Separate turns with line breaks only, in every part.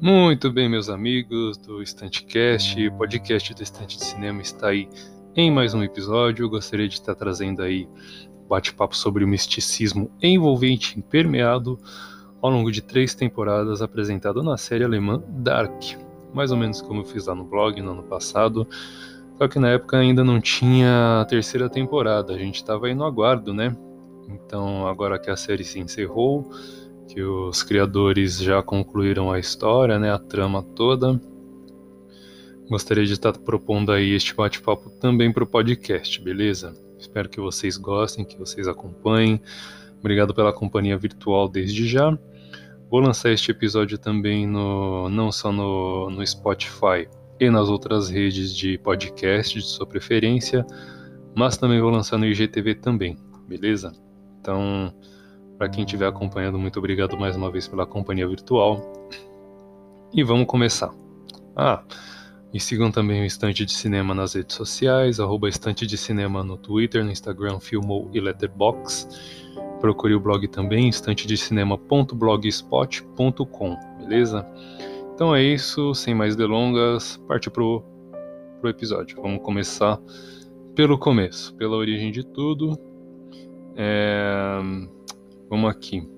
Muito bem, meus amigos do Estantecast, podcast do Estante de Cinema está aí em mais um episódio. Eu gostaria de estar trazendo aí bate-papo sobre o misticismo envolvente e permeado ao longo de três temporadas apresentado na série alemã Dark. Mais ou menos como eu fiz lá no blog no ano passado, só que na época ainda não tinha a terceira temporada, a gente estava aí no aguardo, né? Então agora que a série se encerrou que os criadores já concluíram a história, né, a trama toda. Gostaria de estar propondo aí este bate-papo também para o podcast, beleza? Espero que vocês gostem, que vocês acompanhem. Obrigado pela companhia virtual desde já. Vou lançar este episódio também no, não só no, no Spotify e nas outras redes de podcast de sua preferência, mas também vou lançar no IGTV também, beleza? Então, para quem estiver acompanhando, muito obrigado mais uma vez pela companhia virtual. E vamos começar. Ah, e sigam também o Estante de Cinema nas redes sociais, arroba Estante de Cinema no Twitter, no Instagram, Filmou e Letterbox. Procure o blog também, estantedecinema.blogspot.com, beleza? Então é isso, sem mais delongas, parte pro, pro episódio. Vamos começar pelo começo, pela origem de tudo. É... Vamos aqui.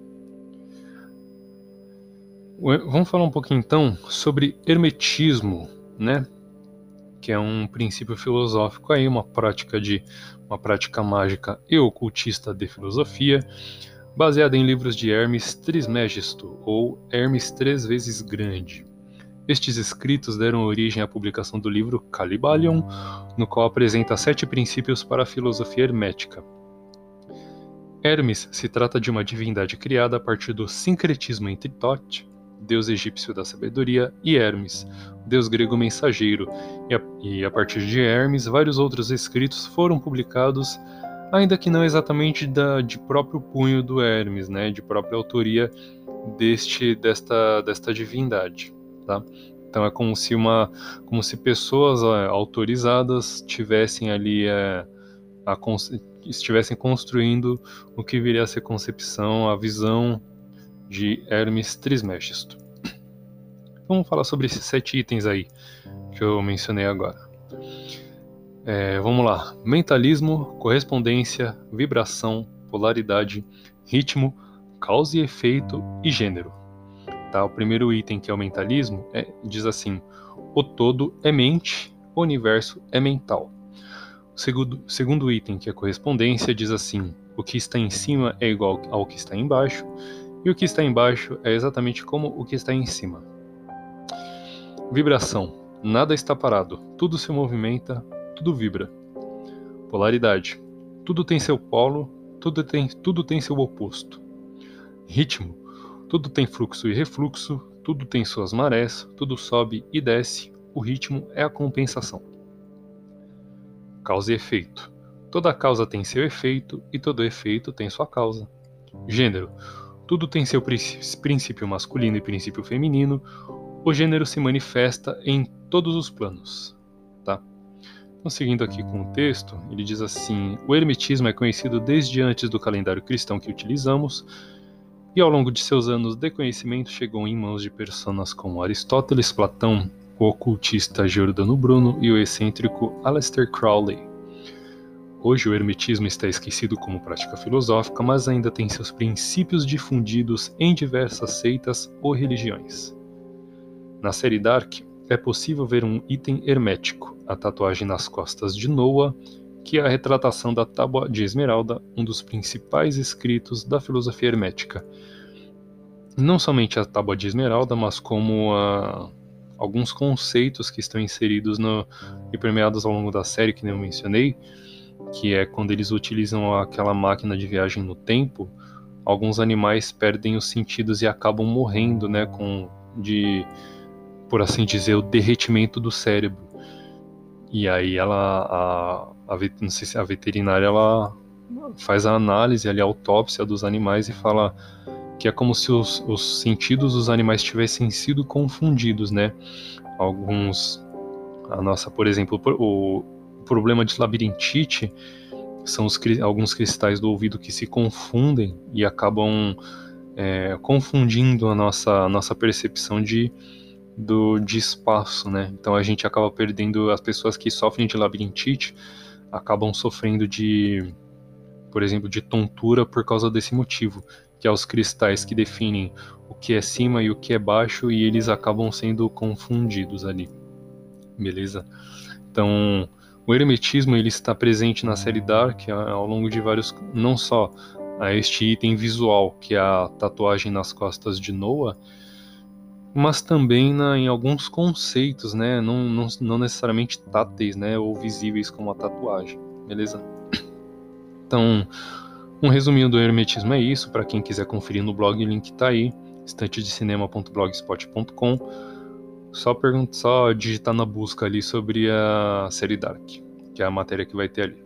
Vamos falar um pouquinho então sobre hermetismo, né? Que é um princípio filosófico aí, uma prática de uma prática mágica e ocultista de filosofia, baseada em livros de Hermes Trismegisto ou Hermes três vezes grande. Estes escritos deram origem à publicação do livro Calibalion, no qual apresenta sete princípios para a filosofia hermética, Hermes se trata de uma divindade criada a partir do sincretismo entre Thoth, deus egípcio da sabedoria, e Hermes, deus grego mensageiro, e a, e a partir de Hermes vários outros escritos foram publicados, ainda que não exatamente da, de próprio punho do Hermes, né, de própria autoria deste desta desta divindade, tá? Então é como se uma como se pessoas é, autorizadas tivessem ali é, a, estivessem construindo o que viria a ser concepção, a visão de Hermes Trismegisto. Vamos falar sobre esses sete itens aí que eu mencionei agora. É, vamos lá: mentalismo, correspondência, vibração, polaridade, ritmo, causa e efeito e gênero. Tá? O primeiro item, que é o mentalismo, é, diz assim: o todo é mente, o universo é mental. O segundo, segundo item, que é correspondência, diz assim: o que está em cima é igual ao que está embaixo, e o que está embaixo é exatamente como o que está em cima. Vibração: nada está parado, tudo se movimenta, tudo vibra. Polaridade: tudo tem seu polo, tudo tem, tudo tem seu oposto. Ritmo: tudo tem fluxo e refluxo, tudo tem suas marés, tudo sobe e desce, o ritmo é a compensação. Causa e efeito. Toda causa tem seu efeito e todo efeito tem sua causa. Gênero. Tudo tem seu princípio masculino e princípio feminino. O gênero se manifesta em todos os planos. Tá? Então, seguindo aqui com o texto, ele diz assim: O hermetismo é conhecido desde antes do calendário cristão que utilizamos, e ao longo de seus anos de conhecimento chegou em mãos de personas como Aristóteles, Platão, o ocultista Giordano Bruno e o excêntrico Aleister Crowley. Hoje o hermetismo está esquecido como prática filosófica, mas ainda tem seus princípios difundidos em diversas seitas ou religiões. Na série Dark, é possível ver um item hermético, a tatuagem nas costas de Noah, que é a retratação da Tábua de Esmeralda, um dos principais escritos da filosofia hermética. Não somente a Tábua de Esmeralda, mas como a alguns conceitos que estão inseridos no, e permeados ao longo da série, que nem eu mencionei, que é quando eles utilizam aquela máquina de viagem no tempo, alguns animais perdem os sentidos e acabam morrendo, né, com de por assim dizer, o derretimento do cérebro. E aí ela a, a não sei se a veterinária ela faz a análise ali a autópsia dos animais e fala que é como se os, os sentidos dos animais tivessem sido confundidos, né? Alguns, a nossa, por exemplo, o problema de labirintite são os, alguns cristais do ouvido que se confundem e acabam é, confundindo a nossa, a nossa percepção de, do, de espaço, né? Então a gente acaba perdendo as pessoas que sofrem de labirintite acabam sofrendo de, por exemplo, de tontura por causa desse motivo, que é os cristais que definem o que é cima e o que é baixo e eles acabam sendo confundidos ali. Beleza? Então, o hermetismo ele está presente na série Dark ao longo de vários, não só a este item visual, que é a tatuagem nas costas de Noah, mas também na, em alguns conceitos, né? Não, não, não necessariamente táteis, né? Ou visíveis como a tatuagem, beleza? Então, um resuminho do hermetismo é isso. Para quem quiser conferir no blog, o link está aí, estantedecinema.blogspot.com. Só, pergunta, só digitar na busca ali sobre a série Dark, que é a matéria que vai ter ali.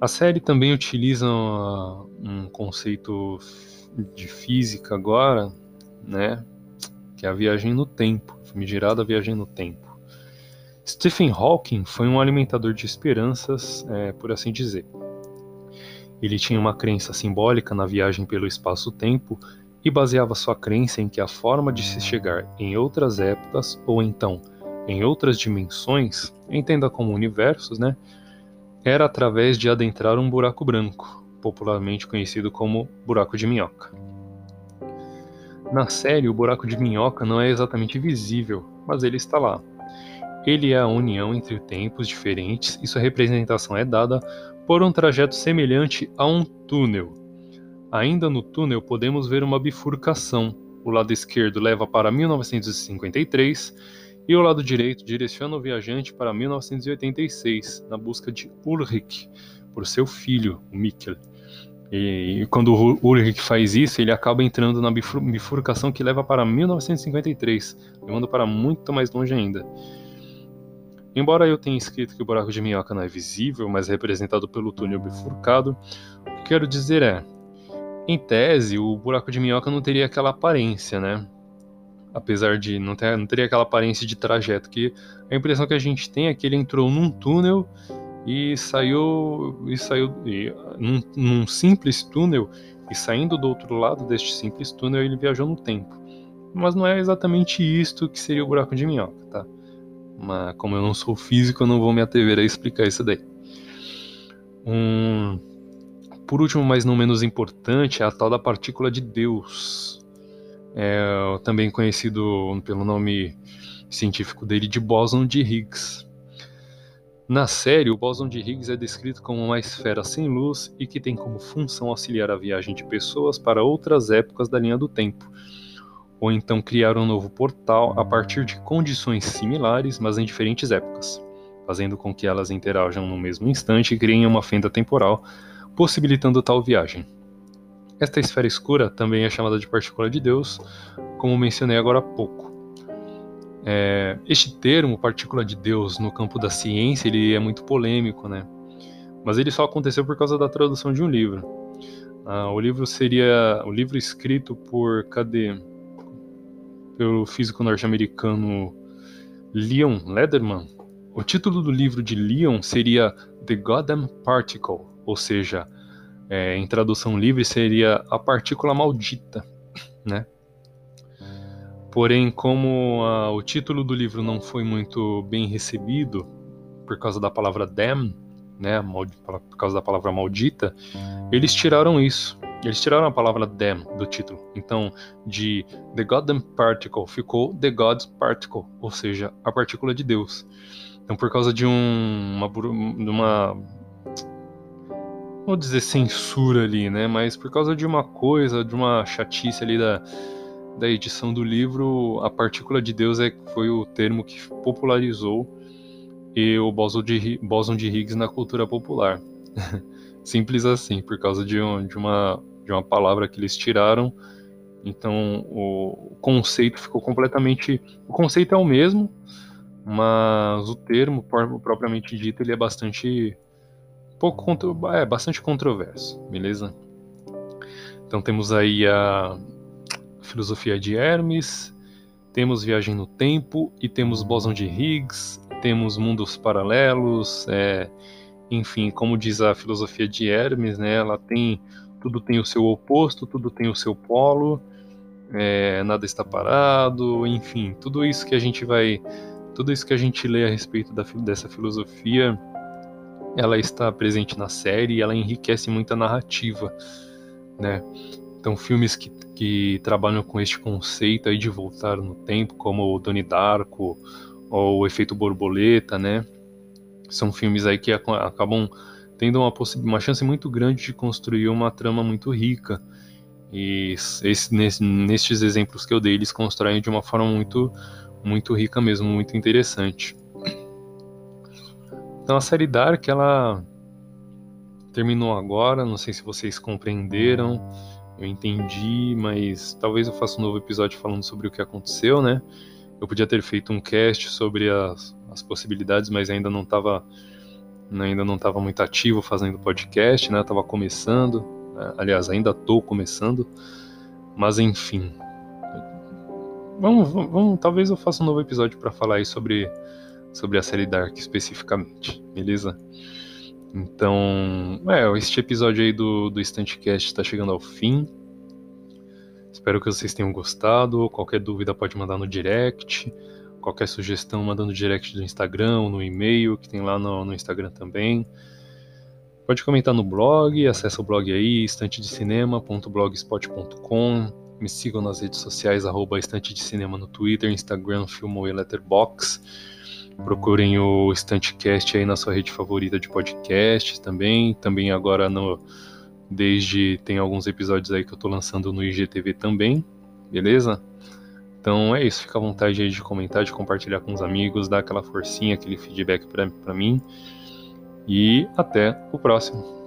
A série também utiliza um conceito de física agora, né? Que é a viagem no tempo, famigerada viagem no tempo. Stephen Hawking foi um alimentador de esperanças, é, por assim dizer. Ele tinha uma crença simbólica na viagem pelo espaço-tempo e baseava sua crença em que a forma de se chegar em outras épocas ou então em outras dimensões, entenda como universos, né, era através de adentrar um buraco branco, popularmente conhecido como buraco de minhoca. Na série, o buraco de minhoca não é exatamente visível, mas ele está lá. Ele é a união entre tempos diferentes e sua representação é dada por um trajeto semelhante a um túnel. Ainda no túnel podemos ver uma bifurcação. O lado esquerdo leva para 1953 e o lado direito direciona o viajante para 1986, na busca de Ulrich, por seu filho, Mikkel. E quando o Ulrich faz isso, ele acaba entrando na bifurcação que leva para 1953, levando para muito mais longe ainda. Embora eu tenha escrito que o buraco de minhoca não é visível, mas é representado pelo túnel bifurcado, o que quero dizer é, em tese, o buraco de minhoca não teria aquela aparência, né? apesar de não ter, não teria aquela aparência de trajeto, que a impressão que a gente tem é que ele entrou num túnel e saiu e saiu e, num, num, simples túnel e saindo do outro lado deste simples túnel ele viajou no tempo. Mas não é exatamente isto que seria o buraco de minhoca, tá? Mas como eu não sou físico, eu não vou me atrever a explicar isso daí. Um, por último, mas não menos importante, é a tal da partícula de Deus, é, também conhecido pelo nome científico dele de bóson de Higgs. Na série, o bóson de Higgs é descrito como uma esfera sem luz e que tem como função auxiliar a viagem de pessoas para outras épocas da linha do tempo, ou então criar um novo portal a partir de condições similares, mas em diferentes épocas, fazendo com que elas interajam no mesmo instante e criem uma fenda temporal, possibilitando tal viagem. Esta esfera escura também é chamada de partícula de Deus, como mencionei agora há pouco. É, este termo, partícula de Deus, no campo da ciência, ele é muito polêmico, né? Mas ele só aconteceu por causa da tradução de um livro. Ah, o livro seria o livro escrito por cadê? Pelo físico norte-americano Leon Lederman. O título do livro de Leon seria The Goddamn Particle, ou seja, é, em tradução livre seria a partícula maldita, né? Porém, como a, o título do livro não foi muito bem recebido por causa da palavra damn, né, por causa da palavra maldita, eles tiraram isso. Eles tiraram a palavra damn do título. Então, de The Goddamn Particle ficou The God's Particle, ou seja, a partícula de Deus. Então, por causa de um, uma, uma vou dizer censura ali, né? Mas por causa de uma coisa, de uma chatice ali da, da edição do livro, a partícula de Deus é, foi o termo que popularizou e o bóson de, bóson de Higgs na cultura popular. Simples assim, por causa de, um, de, uma, de uma palavra que eles tiraram. Então o conceito ficou completamente. O conceito é o mesmo, mas o termo propriamente dito ele é bastante pouco é bastante controverso, beleza? Então temos aí a filosofia de Hermes, temos viagem no tempo e temos bóson de Higgs, temos mundos paralelos, é, enfim, como diz a filosofia de Hermes, né, ela tem tudo tem o seu oposto, tudo tem o seu polo, é, nada está parado, enfim, tudo isso que a gente vai, tudo isso que a gente lê a respeito da, dessa filosofia, ela está presente na série ela enriquece muito a narrativa, né? Então, filmes que, que trabalham com este conceito aí de voltar no tempo, como o Donnie Darko ou o Efeito Borboleta, né? São filmes aí que acabam tendo uma, uma chance muito grande de construir uma trama muito rica. E esse, nesse, nestes exemplos que eu dei, eles constroem de uma forma muito, muito rica mesmo, muito interessante. Então a série Dark, ela terminou agora, não sei se vocês compreenderam, eu entendi, mas talvez eu faça um novo episódio falando sobre o que aconteceu, né? Eu podia ter feito um cast sobre as, as possibilidades, mas ainda não estava ainda não estava muito ativo fazendo podcast, né? Tava começando, né? aliás, ainda estou começando, mas enfim. Vamos, vamos, talvez eu faça um novo episódio para falar aí sobre sobre a série Dark especificamente, beleza? Então, é, este episódio aí do, do Instantcast está chegando ao fim. Espero que vocês tenham gostado. Qualquer dúvida pode mandar no direct. Qualquer sugestão, manda no direct do Instagram, no e-mail, que tem lá no, no Instagram também. Pode comentar no blog, acessa o blog aí, estantedecinema.blogspot.com. Me sigam nas redes sociais, arroba Estante de Cinema no Twitter, Instagram, Filmo e Letterboxd. Procurem o Estantecast aí na sua rede favorita de podcasts também. Também agora no desde tem alguns episódios aí que eu tô lançando no IGTV também, beleza? Então é isso, fica à vontade aí de comentar, de compartilhar com os amigos, dar aquela forcinha, aquele feedback para mim. E até o próximo.